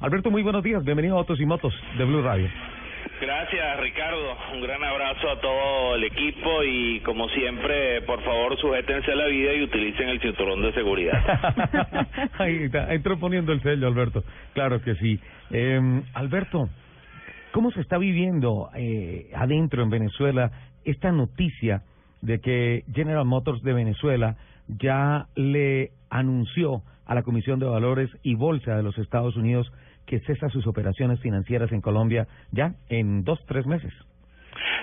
Alberto, muy buenos días. Bienvenido a Autos y Motos de Blue Radio. Gracias, Ricardo. Un gran abrazo a todo el equipo y, como siempre, por favor, sujétense a la vida y utilicen el cinturón de seguridad. Ahí está, entró poniendo el sello, Alberto. Claro que sí. Eh, Alberto, ¿cómo se está viviendo eh, adentro en Venezuela esta noticia de que General Motors de Venezuela ya le anunció a la Comisión de Valores y Bolsa de los Estados Unidos que cesa sus operaciones financieras en Colombia ya en dos, tres meses.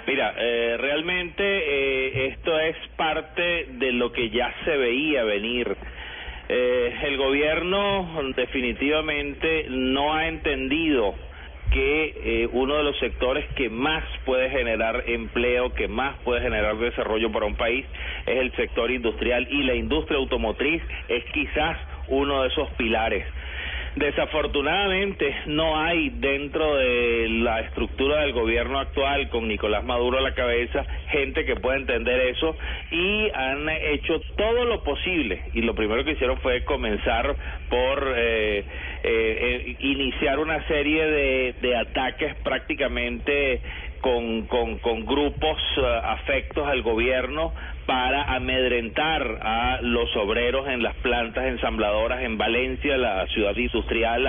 Mira, eh, realmente eh, esto es parte de lo que ya se veía venir. Eh, el gobierno definitivamente no ha entendido que eh, uno de los sectores que más puede generar empleo, que más puede generar desarrollo para un país, es el sector industrial y la industria automotriz es quizás uno de esos pilares. Desafortunadamente no hay dentro de la estructura del gobierno actual con Nicolás Maduro a la cabeza gente que pueda entender eso y han hecho todo lo posible. Y lo primero que hicieron fue comenzar por eh, eh, iniciar una serie de, de ataques prácticamente con, con, grupos uh, afectos al gobierno para amedrentar a los obreros en las plantas ensambladoras en Valencia, la ciudad industrial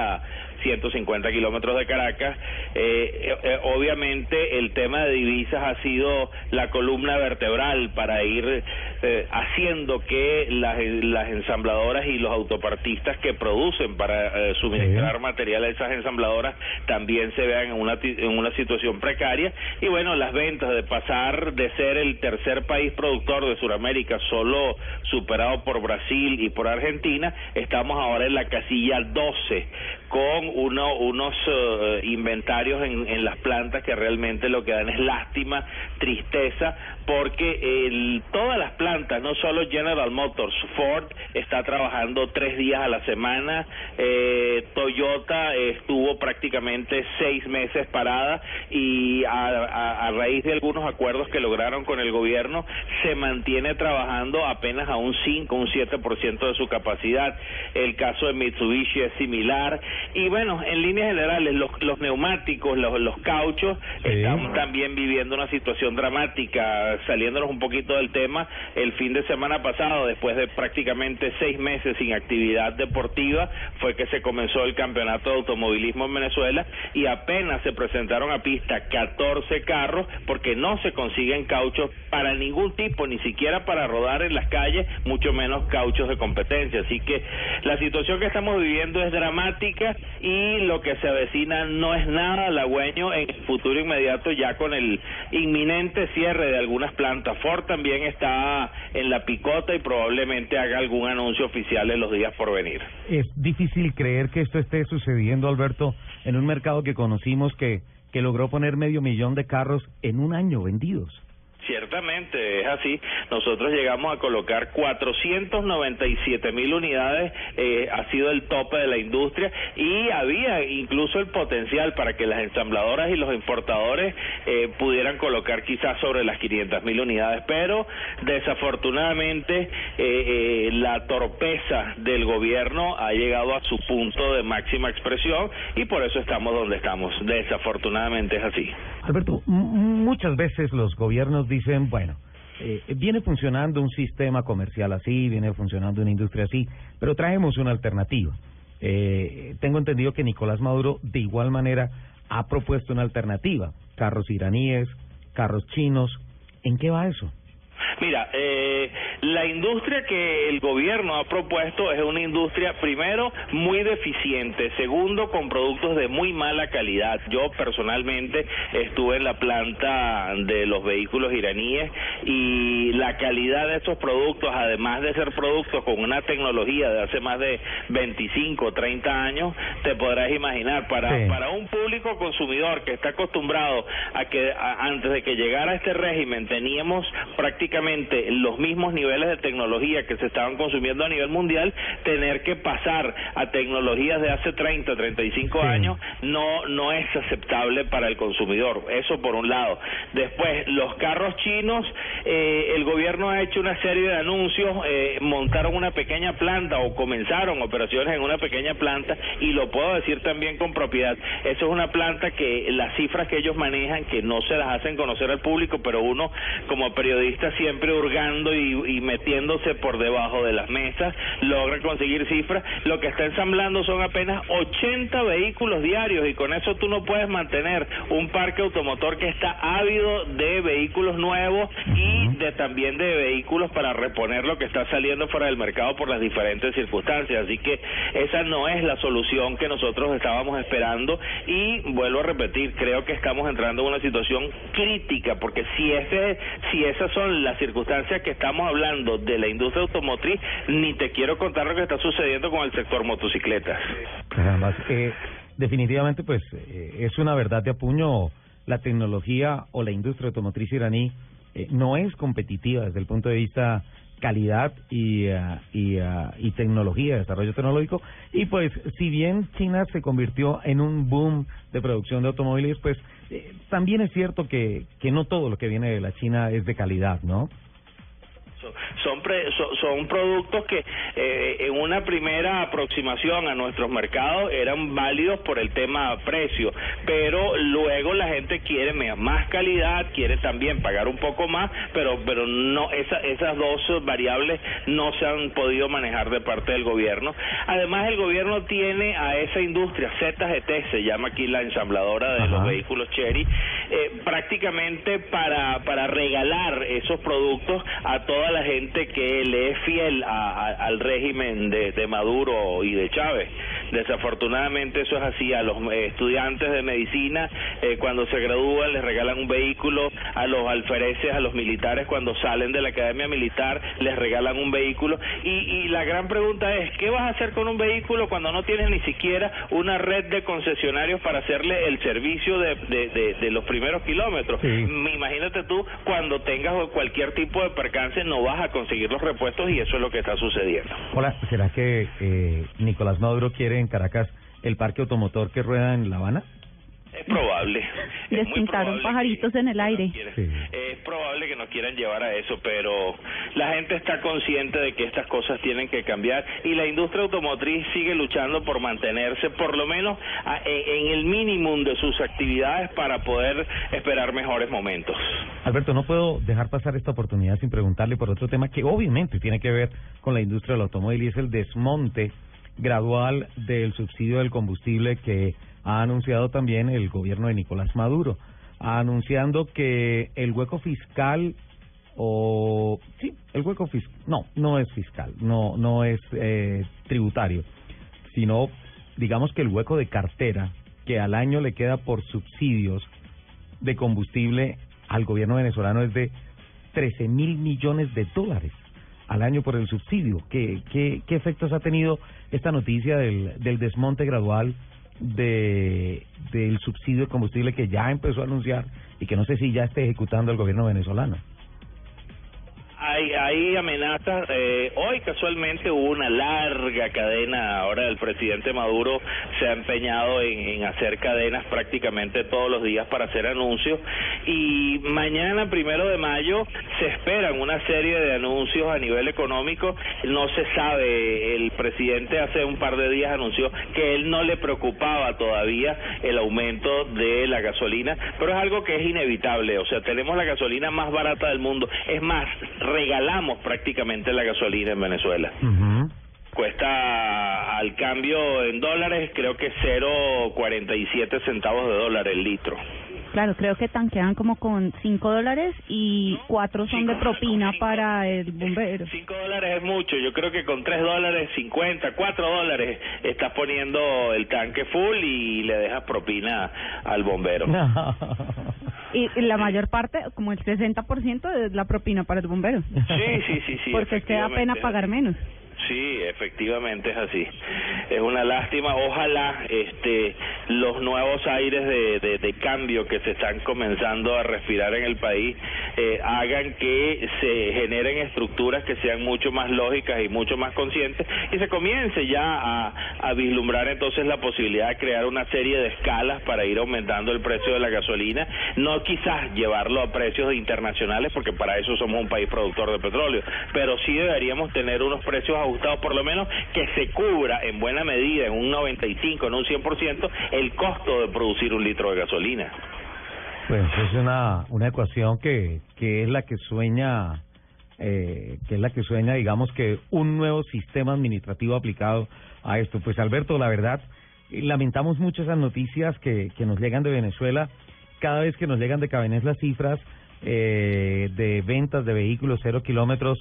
150 kilómetros de Caracas. Eh, eh, obviamente el tema de divisas ha sido la columna vertebral para ir eh, haciendo que las, las ensambladoras y los autopartistas que producen para suministrar material a esas ensambladoras también se vean en una, en una situación precaria. Y bueno, las ventas de pasar de ser el tercer país productor de Sudamérica, solo superado por Brasil y por Argentina, estamos ahora en la casilla 12 con uno, unos uh, inventarios en, en, las plantas que realmente lo que dan es lástima, tristeza, porque el, todas las plantas, no solo General Motors, Ford está trabajando tres días a la semana, eh, Toyota estuvo prácticamente seis meses parada y a, a, a raíz de algunos acuerdos que lograron con el gobierno se mantiene trabajando apenas a un 5, un 7% de su capacidad. El caso de Mitsubishi es similar y bueno, en líneas generales, los, los neumáticos, los, los cauchos, sí. están también viviendo una situación dramática. Saliéndonos un poquito del tema, el fin de semana pasado, después de prácticamente seis meses sin actividad deportiva, fue que se comenzó el campeonato de automovilismo en Venezuela y apenas se presentaron a pista 14 carros porque no se consiguen cauchos para ningún tipo, ni siquiera para rodar en las calles, mucho menos cauchos de competencia. Así que la situación que estamos viviendo es dramática y lo que se avecina no es nada halagüeño en el futuro inmediato ya con el inminente cierre de algunas plantas. Ford también está en la picota y probablemente haga algún anuncio oficial en los días por venir. Es difícil creer que esto esté sucediendo, Alberto, en un mercado que conocimos que, que logró poner medio millón de carros en un año vendidos. Ciertamente es así. Nosotros llegamos a colocar 497 mil unidades, eh, ha sido el tope de la industria y había incluso el potencial para que las ensambladoras y los importadores eh, pudieran colocar quizás sobre las 500 mil unidades, pero desafortunadamente eh, eh, la torpeza del gobierno ha llegado a su punto de máxima expresión y por eso estamos donde estamos. Desafortunadamente es así. Alberto, muchas veces los gobiernos dicen, bueno, eh, viene funcionando un sistema comercial así, viene funcionando una industria así, pero traemos una alternativa. Eh, tengo entendido que Nicolás Maduro de igual manera ha propuesto una alternativa, carros iraníes, carros chinos. ¿En qué va eso? Mira, eh, la industria que el gobierno ha propuesto es una industria, primero, muy deficiente, segundo, con productos de muy mala calidad. Yo personalmente estuve en la planta de los vehículos iraníes y la calidad de estos productos, además de ser productos con una tecnología de hace más de 25 30 años, te podrás imaginar, para, sí. para un público consumidor que está acostumbrado a que a, antes de que llegara este régimen teníamos prácticamente prácticamente los mismos niveles de tecnología que se estaban consumiendo a nivel mundial, tener que pasar a tecnologías de hace 30, 35 años no no es aceptable para el consumidor. Eso por un lado. Después, los carros chinos, eh, el gobierno ha hecho una serie de anuncios, eh, montaron una pequeña planta o comenzaron operaciones en una pequeña planta y lo puedo decir también con propiedad. Eso es una planta que las cifras que ellos manejan, que no se las hacen conocer al público, pero uno como periodista siempre hurgando y, metiéndose por debajo de las mesas, logra conseguir cifras. Lo que está ensamblando son apenas 80 vehículos diarios y con eso tú no puedes mantener un parque automotor que está ávido de vehículos nuevos y de también de vehículos para reponer lo que está saliendo fuera del mercado por las diferentes circunstancias. Así que esa no es la solución que nosotros estábamos esperando y vuelvo a repetir, creo que estamos entrando en una situación crítica porque si ese si esas son las circunstancias que estamos hablando de la industria automotriz, ni te quiero contar lo que está sucediendo con el sector motocicletas. Además, eh, definitivamente, pues eh, es una verdad de apuño la tecnología o la industria automotriz iraní eh, no es competitiva desde el punto de vista calidad y, eh, y, eh, y tecnología, desarrollo tecnológico. Y pues, si bien China se convirtió en un boom de producción de automóviles, pues también es cierto que, que no todo lo que viene de la China es de calidad, ¿no? Son son productos que eh, en una primera aproximación a nuestros mercados eran válidos por el tema precio, pero luego la gente quiere más calidad, quiere también pagar un poco más, pero pero no esa, esas dos variables no se han podido manejar de parte del gobierno. Además el gobierno tiene a esa industria ZGT se llama aquí la ensambladora de los vehículos Cherry eh, prácticamente para para regalar esos productos a toda la gente que le es fiel al régimen de, Maduro y de Chávez. Desafortunadamente eso es así. A los estudiantes de medicina, eh, cuando se gradúan, les regalan un vehículo. A los alfereces, a los militares, cuando salen de la academia militar, les regalan un vehículo. Y, y la gran pregunta es, ¿qué vas a hacer con un vehículo cuando no tienes ni siquiera una red de concesionarios para hacerle el servicio de, de, de, los primeros kilómetros? Imagínate tú, cuando tengas cualquier tipo de percance, no vas a conseguir los repuestos y eso es lo que está sucediendo. Hola, ¿será que eh, Nicolás Maduro quiere en Caracas el parque automotor que rueda en La Habana? Es probable. Les pintaron pajaritos en el aire. Es probable que nos quieran llevar a eso, pero la gente está consciente de que estas cosas tienen que cambiar y la industria automotriz sigue luchando por mantenerse por lo menos en el mínimo de sus actividades para poder esperar mejores momentos. Alberto, no puedo dejar pasar esta oportunidad sin preguntarle por otro tema que obviamente tiene que ver con la industria del automóvil y es el desmonte gradual del subsidio del combustible que ha anunciado también el gobierno de Nicolás Maduro, anunciando que el hueco fiscal o sí, el hueco fiscal, no, no es fiscal, no no es eh, tributario, sino digamos que el hueco de cartera que al año le queda por subsidios de combustible al gobierno venezolano es de 13 mil millones de dólares al año por el subsidio. ¿Qué, qué, qué efectos ha tenido esta noticia del, del desmonte gradual de del subsidio de combustible que ya empezó a anunciar y que no sé si ya esté ejecutando el gobierno venezolano hay, hay amenazas. Eh, hoy casualmente hubo una larga cadena. Ahora el presidente Maduro se ha empeñado en, hacer cadenas prácticamente todos los días para hacer anuncios. Y mañana, primero de mayo, se esperan una serie de anuncios a nivel económico. No se sabe. El presidente hace un par de días anunció que él no le preocupaba todavía el aumento de la gasolina, pero es algo que es inevitable. O sea, tenemos la gasolina más barata del mundo. Es más, regalamos prácticamente la gasolina en Venezuela. Cuesta al cambio en dólares creo que 0.47 centavos de dólar el litro. Claro, creo que tanquean como con 5 dólares y 4 son de propina para el bombero. 5 dólares es mucho, yo creo que con 3 dólares 50, 4 dólares estás poniendo el tanque full y le dejas propina al bombero. y la mayor parte, como el 60% es la propina para el bombero. Sí, sí, sí, sí. Porque te da pena pagar menos. Sí, efectivamente es así. Es una lástima. Ojalá este los nuevos aires de, cambio que se están comenzando a respirar en el país eh, hagan que se generen estructuras que sean mucho más lógicas y mucho más conscientes y se comience ya a, a vislumbrar entonces la posibilidad de crear una serie de escalas para ir aumentando el precio de la gasolina, no quizás llevarlo a precios internacionales porque para eso somos un país productor de petróleo, pero sí deberíamos tener unos precios ajustados por lo menos que se cubra en buena medida, en un 95, en un 100%, el costo de producir un litro de gasolina. Pues es una, una ecuación que, que es la que sueña, eh, que es la que sueña, digamos que un nuevo sistema administrativo aplicado a esto. Pues Alberto, la verdad, lamentamos mucho esas noticias que, que nos llegan de Venezuela. Cada vez que nos llegan de Cabenés las cifras eh, de ventas de vehículos cero kilómetros,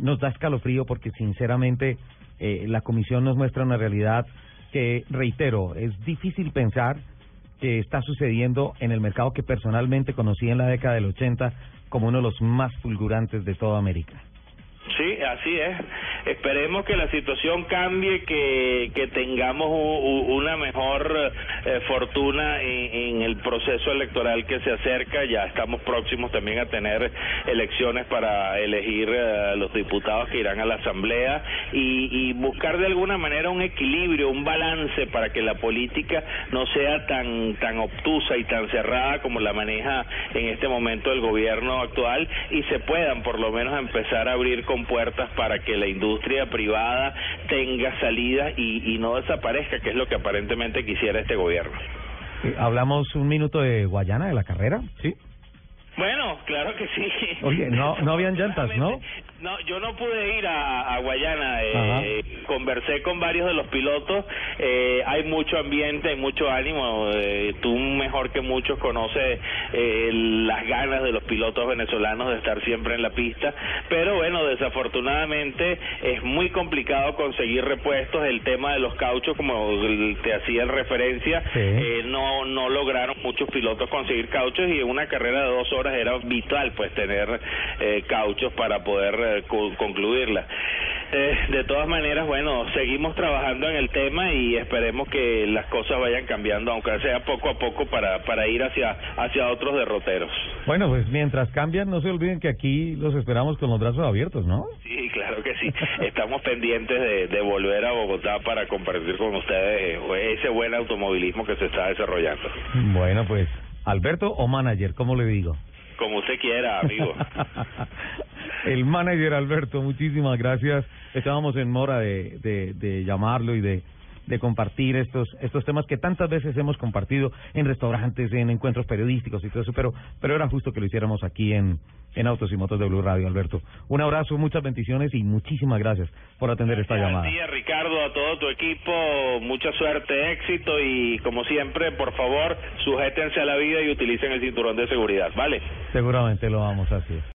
nos da escalofrío porque sinceramente eh, la comisión nos muestra una realidad que, reitero, es difícil pensar que está sucediendo en el mercado que personalmente conocí en la década del 80 como uno de los más fulgurantes de toda América. Sí, así es. Esperemos que la situación cambie, que, que tengamos una mejor eh, fortuna en, el proceso electoral que se acerca. Ya estamos próximos también a tener elecciones para elegir eh, los diputados que irán a la Asamblea y, y buscar de alguna manera un equilibrio, un balance para que la política no sea tan, tan obtusa y tan cerrada como la maneja en este momento el gobierno actual y se puedan por lo menos empezar a abrir con puertas para que la industria privada tenga salida y, y no desaparezca, que es lo que aparentemente quisiera este gobierno. Eh, hablamos un minuto de Guayana, de la carrera, ¿sí? Bueno, claro que sí. Oye, no, no habían llantas, ¿no? No, yo no pude ir a, a Guayana. Eh, conversé con varios de los pilotos. Eh, hay mucho ambiente, hay mucho ánimo. Eh, tú mejor que muchos conoces eh, las ganas de los pilotos venezolanos de estar siempre en la pista. Pero bueno, desafortunadamente es muy complicado conseguir repuestos. El tema de los cauchos, como te hacía referencia, eh, no no lograron muchos pilotos conseguir cauchos y en una carrera de dos horas era vital pues tener eh, cauchos para poder eh, concluirla. Eh, de todas maneras, bueno, seguimos trabajando en el tema y esperemos que las cosas vayan cambiando, aunque sea poco a poco, para, para ir hacia, hacia otros derroteros. Bueno, pues mientras cambian, no se olviden que aquí los esperamos con los brazos abiertos, ¿no? Sí, claro que sí. Estamos pendientes de, de volver a Bogotá para compartir con ustedes eh, ese buen automovilismo que se está desarrollando. Bueno, pues, Alberto o manager, ¿cómo le digo? Como usted quiera, amigo. el manager Alberto, muchísimas gracias. Estábamos en mora de, de, de llamarlo y de, de compartir estos estos temas que tantas veces hemos compartido en restaurantes, en encuentros periodísticos y todo eso, pero pero era justo que lo hiciéramos aquí en en Autos y Motos de Blue Radio, Alberto. Un abrazo, muchas bendiciones y muchísimas gracias por atender esta llamada. Sí, Ricardo, a todo tu equipo, mucha suerte, éxito y como siempre, por favor, sujétense a la vida y utilicen el cinturón de seguridad, ¿vale? Seguramente lo vamos a hacer.